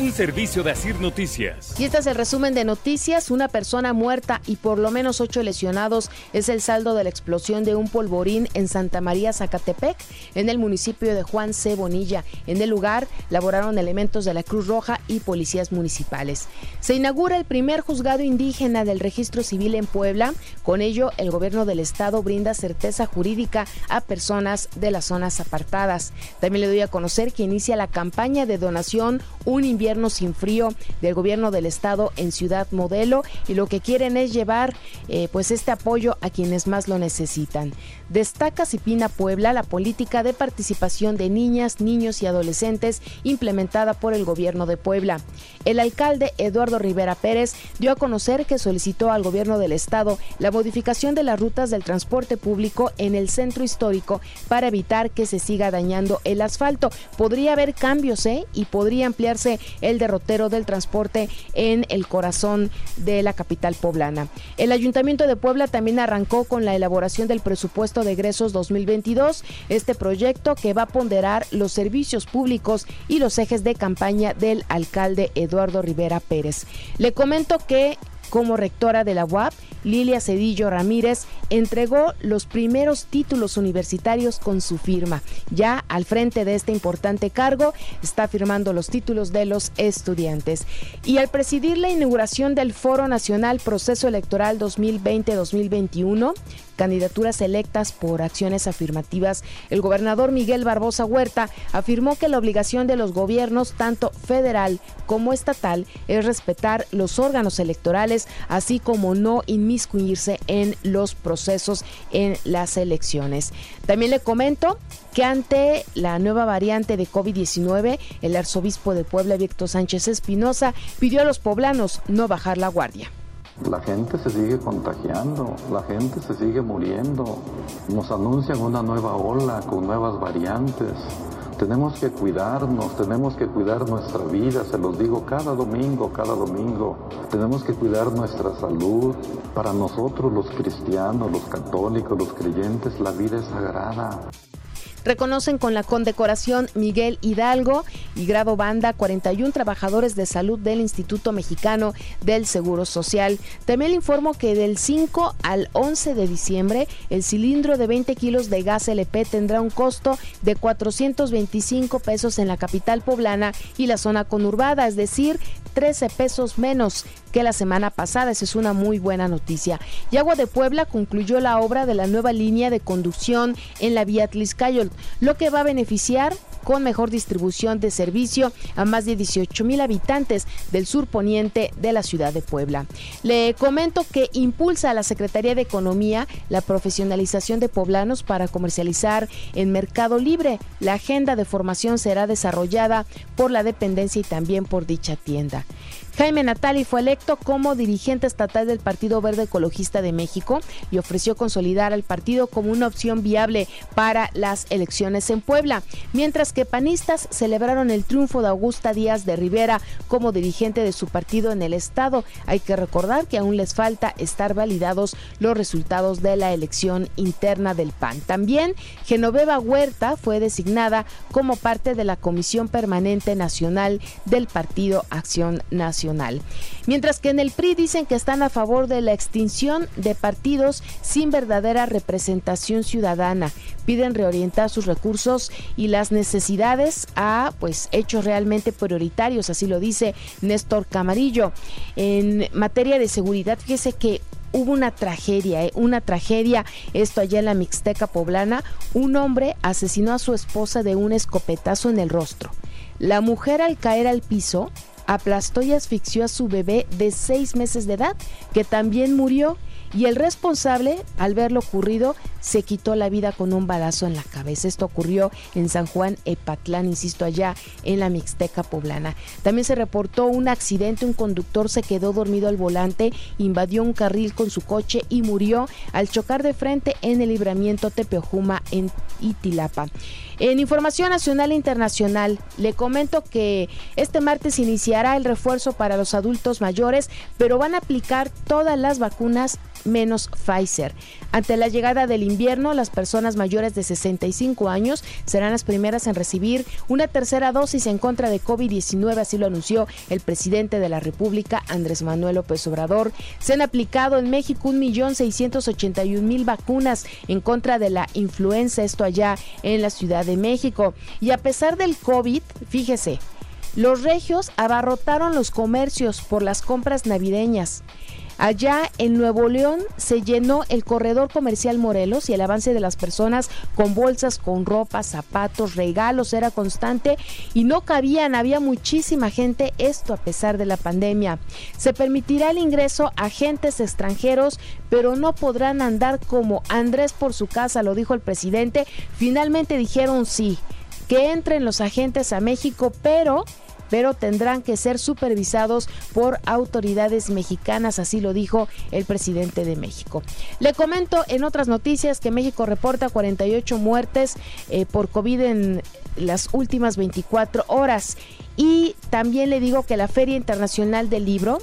un servicio de Asir Noticias. Y este es el resumen de noticias. Una persona muerta y por lo menos ocho lesionados es el saldo de la explosión de un polvorín en Santa María, Zacatepec, en el municipio de Juan C. Bonilla. En el lugar laboraron elementos de la Cruz Roja y policías municipales. Se inaugura el primer juzgado indígena del registro civil en Puebla. Con ello, el gobierno del estado brinda certeza jurídica a personas de las zonas apartadas. También le doy a conocer que inicia la campaña de donación Un invierno sin frío del gobierno del estado en Ciudad Modelo y lo que quieren es llevar eh, pues este apoyo a quienes más lo necesitan. Destaca Cipina Puebla la política de participación de niñas, niños y adolescentes implementada por el gobierno de Puebla. El alcalde Eduardo Rivera Pérez dio a conocer que solicitó al gobierno del estado la modificación de las rutas del transporte público en el centro histórico para evitar que se siga dañando el asfalto. Podría haber cambios ¿eh? y podría ampliarse el derrotero del transporte en el corazón de la capital poblana. El Ayuntamiento de Puebla también arrancó con la elaboración del presupuesto de egresos 2022, este proyecto que va a ponderar los servicios públicos y los ejes de campaña del alcalde Eduardo Rivera Pérez. Le comento que como rectora de la UAP, Lilia Cedillo Ramírez entregó los primeros títulos universitarios con su firma. Ya al frente de este importante cargo está firmando los títulos de los estudiantes. Y al presidir la inauguración del Foro Nacional Proceso Electoral 2020-2021, candidaturas electas por acciones afirmativas, el gobernador Miguel Barbosa Huerta afirmó que la obligación de los gobiernos, tanto federal como estatal, es respetar los órganos electorales, así como no inmiscuirse en los procesos en las elecciones. También le comento que ante la nueva variante de COVID-19, el arzobispo de Puebla, Víctor Sánchez Espinosa, pidió a los poblanos no bajar la guardia. La gente se sigue contagiando, la gente se sigue muriendo. Nos anuncian una nueva ola con nuevas variantes. Tenemos que cuidarnos, tenemos que cuidar nuestra vida, se los digo cada domingo, cada domingo. Tenemos que cuidar nuestra salud. Para nosotros los cristianos, los católicos, los creyentes, la vida es sagrada. Reconocen con la condecoración Miguel Hidalgo y grado banda 41 trabajadores de salud del Instituto Mexicano del Seguro Social. También le informo que del 5 al 11 de diciembre el cilindro de 20 kilos de gas LP tendrá un costo de 425 pesos en la capital poblana y la zona conurbada, es decir, 13 pesos menos que la semana pasada. Esa es una muy buena noticia. Y Agua de Puebla concluyó la obra de la nueva línea de conducción en la vía Tliscayol, lo que va a beneficiar con mejor distribución de servicio a más de 18 mil habitantes del sur poniente de la ciudad de Puebla. Le comento que impulsa a la Secretaría de Economía la profesionalización de poblanos para comercializar en Mercado Libre. La agenda de formación será desarrollada por la dependencia y también por dicha tienda. Jaime Natali fue electo como dirigente estatal del Partido Verde Ecologista de México y ofreció consolidar al partido como una opción viable para las elecciones en Puebla, mientras que panistas celebraron el triunfo de Augusta Díaz de Rivera como dirigente de su partido en el estado. Hay que recordar que aún les falta estar validados los resultados de la elección interna del PAN. También Genoveva Huerta fue designada como parte de la Comisión Permanente Nacional del Partido Acción Nacional. Mientras que en el PRI dicen que están a favor de la extinción de partidos sin verdadera representación ciudadana. Piden reorientar sus recursos y las necesidades a pues hechos realmente prioritarios, así lo dice Néstor Camarillo. En materia de seguridad, fíjese que hubo una tragedia, ¿eh? una tragedia, esto allá en la Mixteca poblana, un hombre asesinó a su esposa de un escopetazo en el rostro. La mujer al caer al piso aplastó y asfixió a su bebé de seis meses de edad, que también murió. Y el responsable, al ver lo ocurrido, se quitó la vida con un balazo en la cabeza. Esto ocurrió en San Juan Epatlán, insisto, allá en la Mixteca poblana. También se reportó un accidente, un conductor se quedó dormido al volante, invadió un carril con su coche y murió al chocar de frente en el libramiento Tepeojuma en Itilapa. En información nacional e internacional, le comento que este martes iniciará el refuerzo para los adultos mayores, pero van a aplicar todas las vacunas menos Pfizer. Ante la llegada del invierno, las personas mayores de 65 años serán las primeras en recibir una tercera dosis en contra de COVID-19, así lo anunció el presidente de la República, Andrés Manuel López Obrador. Se han aplicado en México 1.681.000 vacunas en contra de la influenza, esto allá en la Ciudad de México. Y a pesar del COVID, fíjese, los regios abarrotaron los comercios por las compras navideñas. Allá en Nuevo León se llenó el corredor comercial Morelos y el avance de las personas con bolsas, con ropa, zapatos, regalos era constante y no cabían, había muchísima gente, esto a pesar de la pandemia. Se permitirá el ingreso a agentes extranjeros, pero no podrán andar como Andrés por su casa, lo dijo el presidente. Finalmente dijeron sí, que entren los agentes a México, pero pero tendrán que ser supervisados por autoridades mexicanas, así lo dijo el presidente de México. Le comento en otras noticias que México reporta 48 muertes eh, por COVID en las últimas 24 horas y también le digo que la Feria Internacional del Libro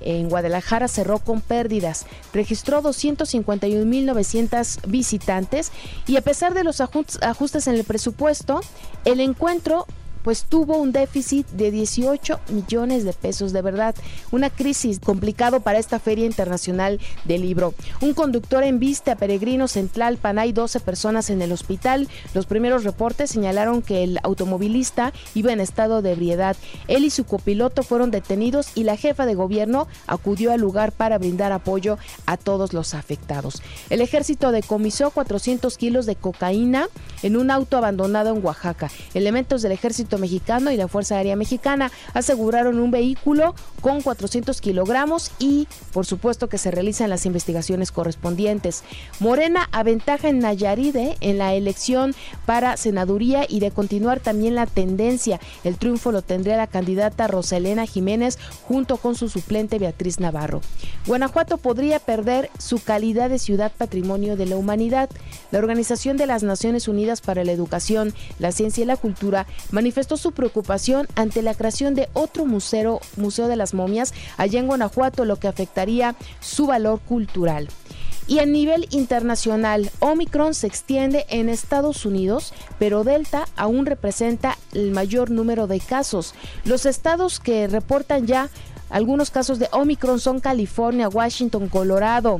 en Guadalajara cerró con pérdidas. Registró 251.900 visitantes y a pesar de los ajustes en el presupuesto, el encuentro pues tuvo un déficit de 18 millones de pesos. De verdad, una crisis complicado para esta Feria Internacional del Libro. Un conductor en vista a peregrinos en Tlalpan. Hay 12 personas en el hospital. Los primeros reportes señalaron que el automovilista iba en estado de ebriedad. Él y su copiloto fueron detenidos y la jefa de gobierno acudió al lugar para brindar apoyo a todos los afectados. El ejército decomisó 400 kilos de cocaína en un auto abandonado en Oaxaca. Elementos del ejército Mexicano y la Fuerza Aérea Mexicana aseguraron un vehículo con 400 kilogramos y por supuesto que se realizan las investigaciones correspondientes. Morena aventaja en Nayaride en la elección para senaduría y de continuar también la tendencia. El triunfo lo tendría la candidata Roselena Jiménez junto con su suplente Beatriz Navarro. Guanajuato podría perder su calidad de ciudad patrimonio de la humanidad. La Organización de las Naciones Unidas para la Educación, la Ciencia y la Cultura manifestó su preocupación ante la creación de otro museo, Museo de las Momias allá en Guanajuato, lo que afectaría su valor cultural. Y a nivel internacional, Omicron se extiende en Estados Unidos, pero Delta aún representa el mayor número de casos. Los estados que reportan ya algunos casos de Omicron son California, Washington, Colorado,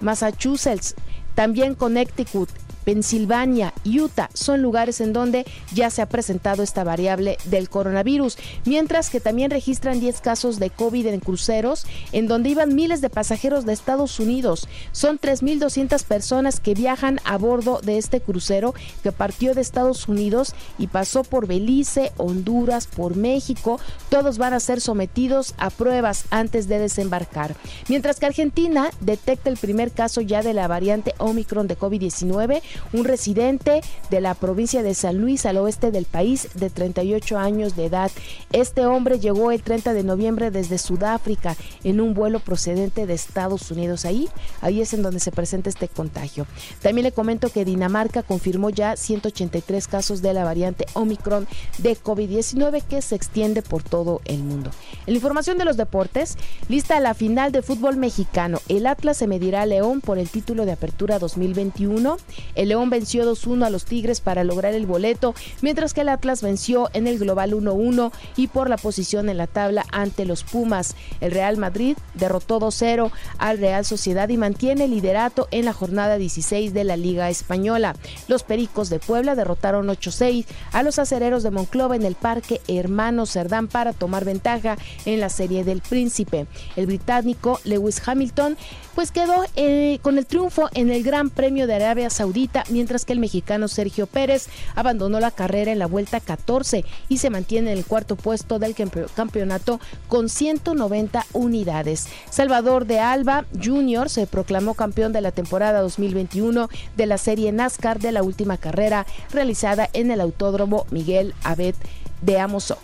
Massachusetts, también Connecticut, Pensilvania, Utah son lugares en donde ya se ha presentado esta variable del coronavirus, mientras que también registran 10 casos de COVID en cruceros, en donde iban miles de pasajeros de Estados Unidos. Son 3.200 personas que viajan a bordo de este crucero que partió de Estados Unidos y pasó por Belice, Honduras, por México. Todos van a ser sometidos a pruebas antes de desembarcar. Mientras que Argentina detecta el primer caso ya de la variante Omicron de COVID-19, un residente de la provincia de San Luis al oeste del país de 38 años de edad. Este hombre llegó el 30 de noviembre desde Sudáfrica en un vuelo procedente de Estados Unidos. Ahí, ahí es en donde se presenta este contagio. También le comento que Dinamarca confirmó ya 183 casos de la variante Omicron de COVID-19 que se extiende por todo el mundo. En la información de los deportes, lista la final de fútbol mexicano. El Atlas se medirá a León por el título de apertura 2021. El León venció 2-1 a los Tigres para lograr el boleto, mientras que el Atlas venció en el global 1-1 y por la posición en la tabla ante los Pumas. El Real Madrid derrotó 2-0 al Real Sociedad y mantiene el liderato en la jornada 16 de la Liga Española. Los Pericos de Puebla derrotaron 8-6 a los Acereros de Monclova en el Parque Hermano Cerdán para tomar ventaja en la Serie del Príncipe. El británico Lewis Hamilton pues quedó eh, con el triunfo en el Gran Premio de Arabia Saudita, mientras que el mexicano Sergio Pérez abandonó la carrera en la vuelta 14 y se mantiene en el cuarto puesto del campeonato con 190 unidades. Salvador de Alba Jr. se proclamó campeón de la temporada 2021 de la serie NASCAR de la última carrera realizada en el Autódromo Miguel Abed de Amozoc.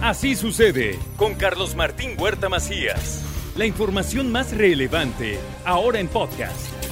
Así sucede con Carlos Martín Huerta Macías. La información más relevante, ahora en podcast.